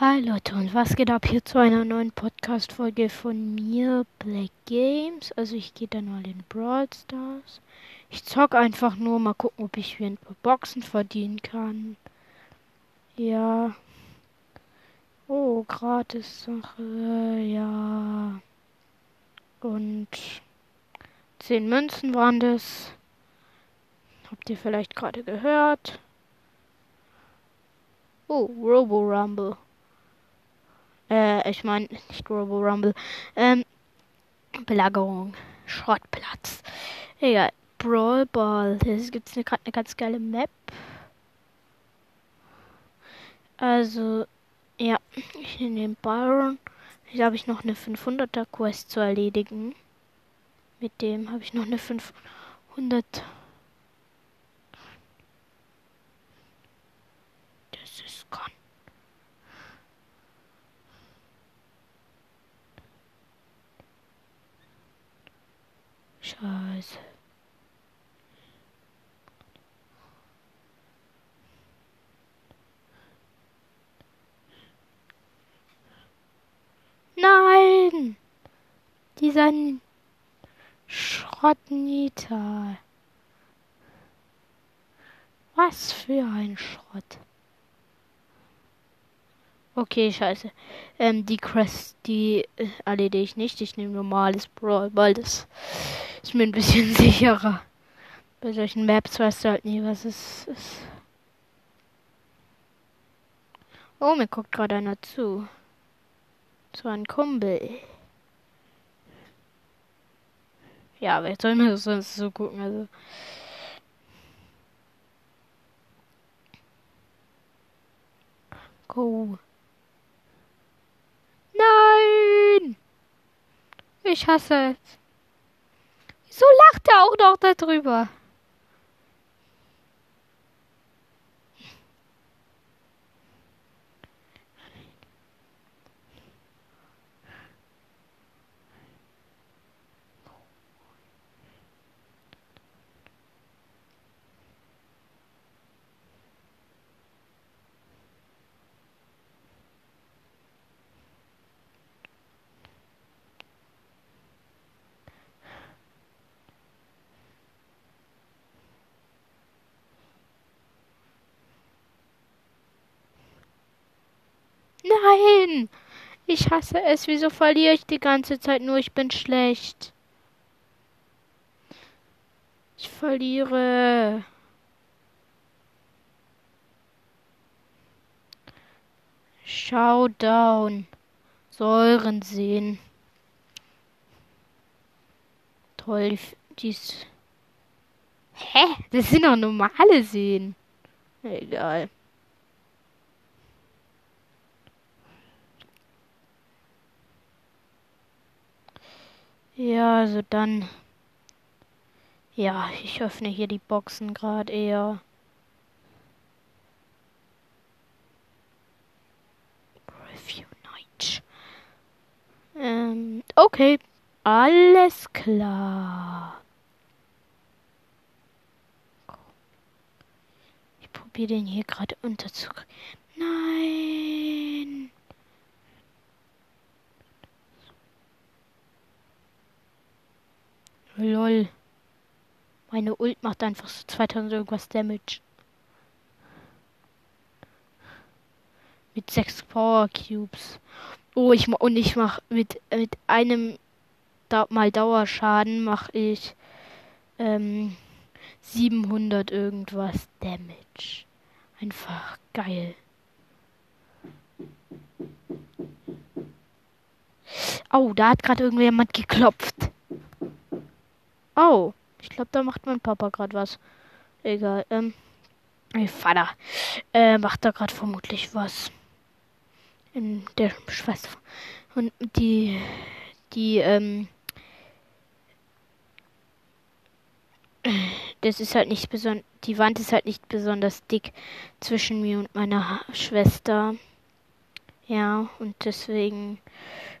Hi Leute und was geht ab hier zu einer neuen Podcast-Folge von mir, Black Games. Also ich gehe dann mal in Brawl Stars. Ich zock einfach nur, mal gucken, ob ich ein paar Boxen verdienen kann. Ja. Oh, gratis Sache, ja. Und 10 Münzen waren das. Habt ihr vielleicht gerade gehört? Oh, Robo Rumble. Äh, ich meine, nicht Robo Rumble. Ähm, Belagerung. Schrottplatz. Egal. Brawl Ball. Hier gibt es gerade eine ganz geile Map. Also, ja, ich nehme den Byron. Hier habe ich noch eine 500er Quest zu erledigen. Mit dem habe ich noch eine 500 Das ist Con. Scheiße. Nein! Dieser Schrottnita. Was für ein Schrott. Okay, scheiße. Ähm, die Crest, die äh, erledige ich nicht. Ich nehme normales Brawl, weil das ist mir ein bisschen sicherer. Bei solchen Maps weißt du halt nie, was es ist. Oh, mir guckt gerade einer zu. So ein Kumpel. Ja, wer soll mir sonst so gucken? Also. Go. Nein! Ich hasse es. Wieso lacht er auch noch darüber? Nein! Ich hasse es. Wieso verliere ich die ganze Zeit nur? Ich bin schlecht. Ich verliere. Showdown. Säuren sehen. Toll, dies. Hä? Das sind doch normale Seen. Egal. Ja, also dann. Ja, ich öffne hier die Boxen gerade eher. Ähm, okay. Alles klar. Ich probiere den hier gerade unterzukriegen. Nein. Lol. Meine Ult macht einfach so 2000 irgendwas Damage. Mit 6 Power Cubes. Oh, ich und ich mach mit mit einem da mal Dauerschaden mache ich ähm, 700 irgendwas Damage. Einfach geil. Oh, da hat gerade irgendjemand geklopft. Oh, ich glaube, da macht mein Papa gerade was. Egal. Ähm, mein Vater äh, macht da gerade vermutlich was. In der Schwester. Und die, die, ähm, das ist halt nicht besonders, die Wand ist halt nicht besonders dick zwischen mir und meiner Schwester. Ja, und deswegen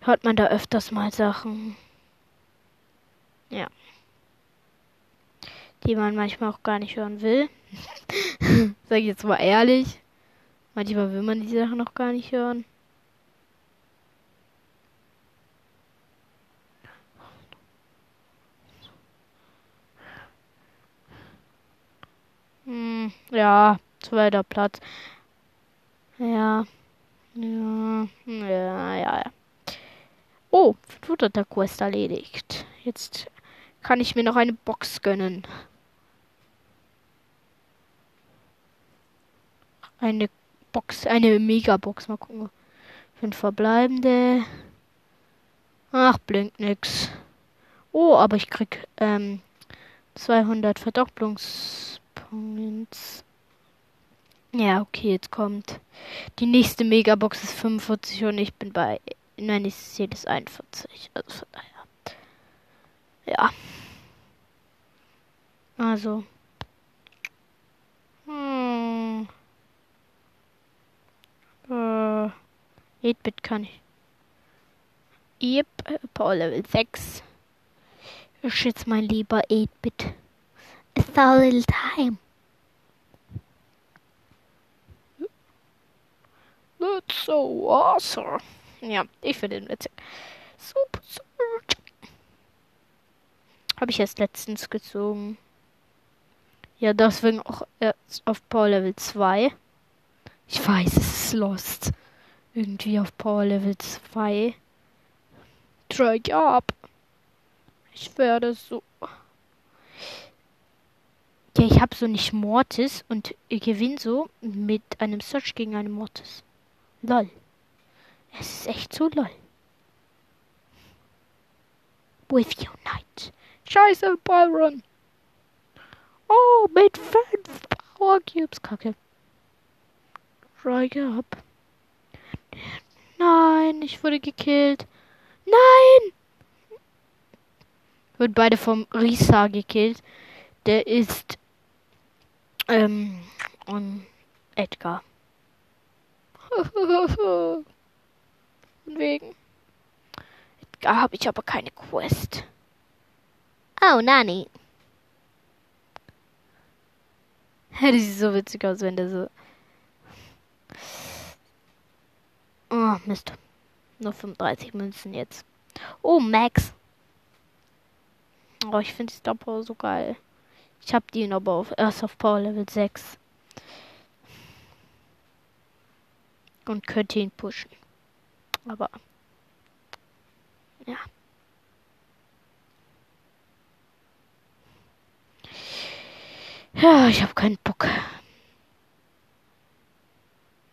hört man da öfters mal Sachen. Ja die man manchmal auch gar nicht hören will. Sag ich jetzt mal ehrlich. Manchmal will man die Sachen noch gar nicht hören. Hm, ja, zweiter Platz. Ja. Ja, ja, ja. Oh, Flutter Quest erledigt. Jetzt kann ich mir noch eine Box gönnen. Eine Box, eine Megabox. Mal gucken. Fünf verbleibende. Ach, blinkt nix. Oh, aber ich krieg ähm, 200 Verdopplungspoints. Ja, okay, jetzt kommt. Die nächste Megabox ist 45 und ich bin bei. Nein, ich sehe das 41. Also von daher. Ja. Also. Hm. Äh. 8-Bit kann ich. Yep, Power Level 6. Ich jetzt mein lieber 8-Bit. It's a little time. That's so awesome. Ja, ich finde den witzig. Super, super. Habe ich erst letztens gezogen. Ja, deswegen auch erst auf Power Level 2. Ich weiß, es ist Lost. Irgendwie auf Power Level 2. Try up. Ich werde so. Ja, ich habe so nicht Mortis und ich gewinne so mit einem Search gegen einen Mortis. Lol. Es ist echt so lol. With you night. Scheiße, Byron. Oh, mit fünf Power Cubes. Kacke. Try up. Nein, ich wurde gekillt. Nein! Wird beide vom Risa gekillt. Der ist ähm, und Edgar. Wegen. Edgar habe ich aber keine Quest. Oh, Nani. Hätte sie so witzig aus, wenn der so. Oh, Mist. Nur 35 Münzen jetzt. Oh, Max. Oh, ich finde die Star so geil. Ich habe die aber auf, erst auf Power Level 6. Und könnte ihn pushen. Aber. Ja. Ja, ich habe keinen Bock.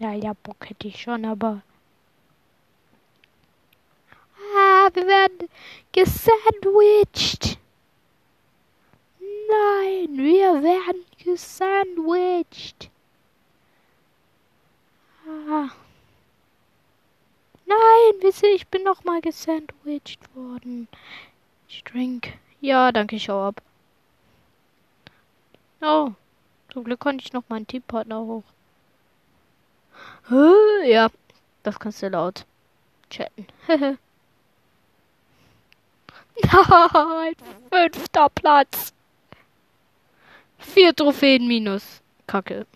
Ja, ja, Bock hätte ich schon, aber. Ah, wir werden gesandwiched. Nein, wir werden gesandwiched. Ah. Nein, wisse, ich bin noch mal gesandwiched worden. Ich drink. Ja, danke, ich hau ab. Oh, zum Glück konnte ich noch meinen Teampartner hoch. Ja, das kannst du laut chatten. Nein, fünfter Platz. Vier Trophäen minus. Kacke.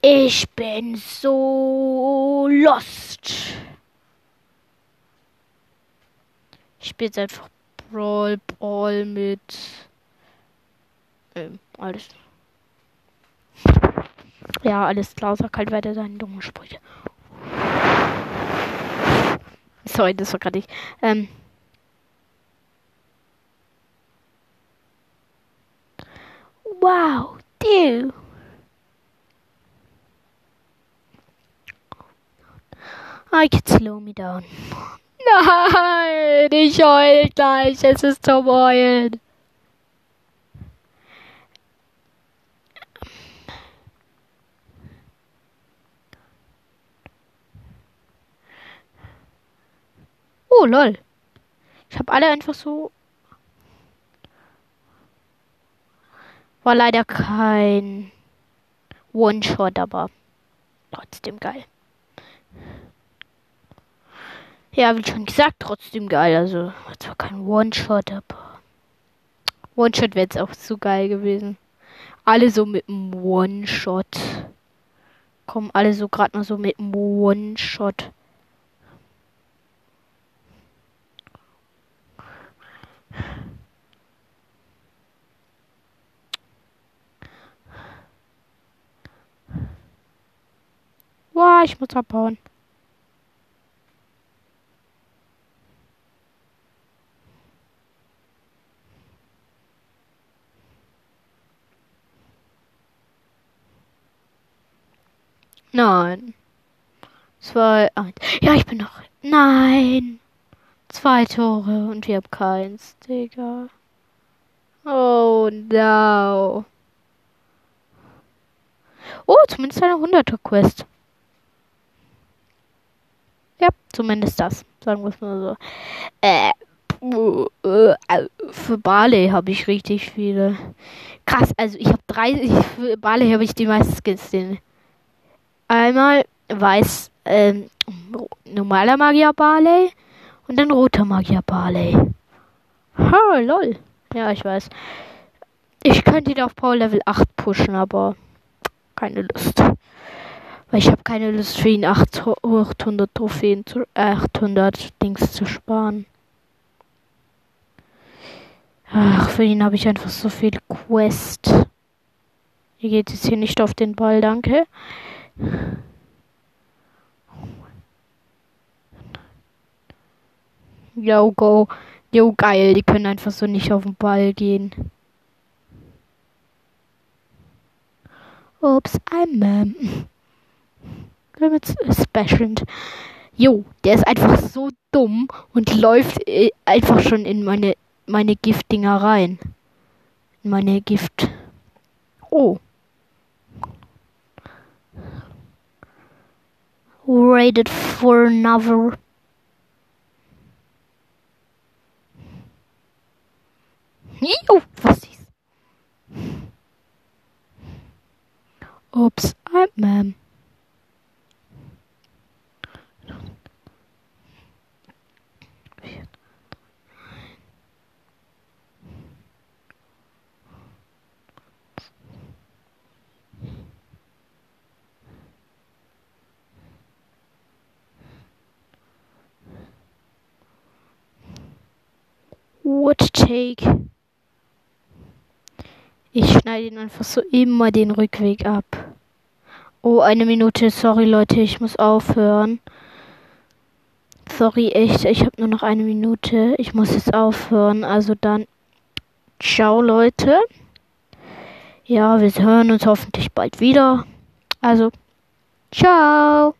Ich bin so lost. Ich spiele jetzt einfach Brawl Ball mit ähm, alles. Ja, alles klar, sag halt weiter seinen dummen Sprüche. Sorry, das war gerade ich. Ähm, Wow, dude. I can slow me down. Nein, ich heul gleich. Es ist zum Heulen. Oh, lol. Ich habe alle einfach so War leider kein One-Shot, aber trotzdem geil. Ja, wie schon gesagt, trotzdem geil. Also, war zwar kein One-Shot, aber One-Shot wäre jetzt auch zu geil gewesen. Alle so mit einem One-Shot. Kommen alle so gerade mal so mit einem One-Shot. Ich muss abbauen. Nein. Zwei, eins. Ja, ich bin noch. Nein. Zwei Tore und wir haben keins, Digga. Oh no. Oh, zumindest eine 100er Quest. Ja, zumindest das. Sagen wir es mal so. Äh, für Barley habe ich richtig viele. Krass, also ich habe drei. Für Barley habe ich die meisten Skins. Den einmal weiß ähm, normaler Magier Barley und dann roter Magier Barley. Ha, lol. Ja, ich weiß. Ich könnte ihn auf Power Level 8 pushen, aber keine Lust. Weil ich habe keine Lust für ihn 800 Trophäen zu, 800 Dings zu sparen. Ach, für ihn habe ich einfach so viel Quest. Ihr geht jetzt hier nicht auf den Ball, danke. Yo, go. Yo, geil. Die können einfach so nicht auf den Ball gehen. Ups, I'm um, special. Jo, der ist einfach so dumm und läuft äh, einfach schon in meine meine Giftdinger rein. In meine Gift. Oh. Rated for another Oh, was ist? Ups, I'm ma'am. What take? Ich schneide ihn einfach so immer den Rückweg ab. Oh, eine Minute. Sorry, Leute, ich muss aufhören. Sorry, echt. Ich habe nur noch eine Minute. Ich muss jetzt aufhören. Also dann. Ciao, Leute. Ja, wir hören uns hoffentlich bald wieder. Also, ciao.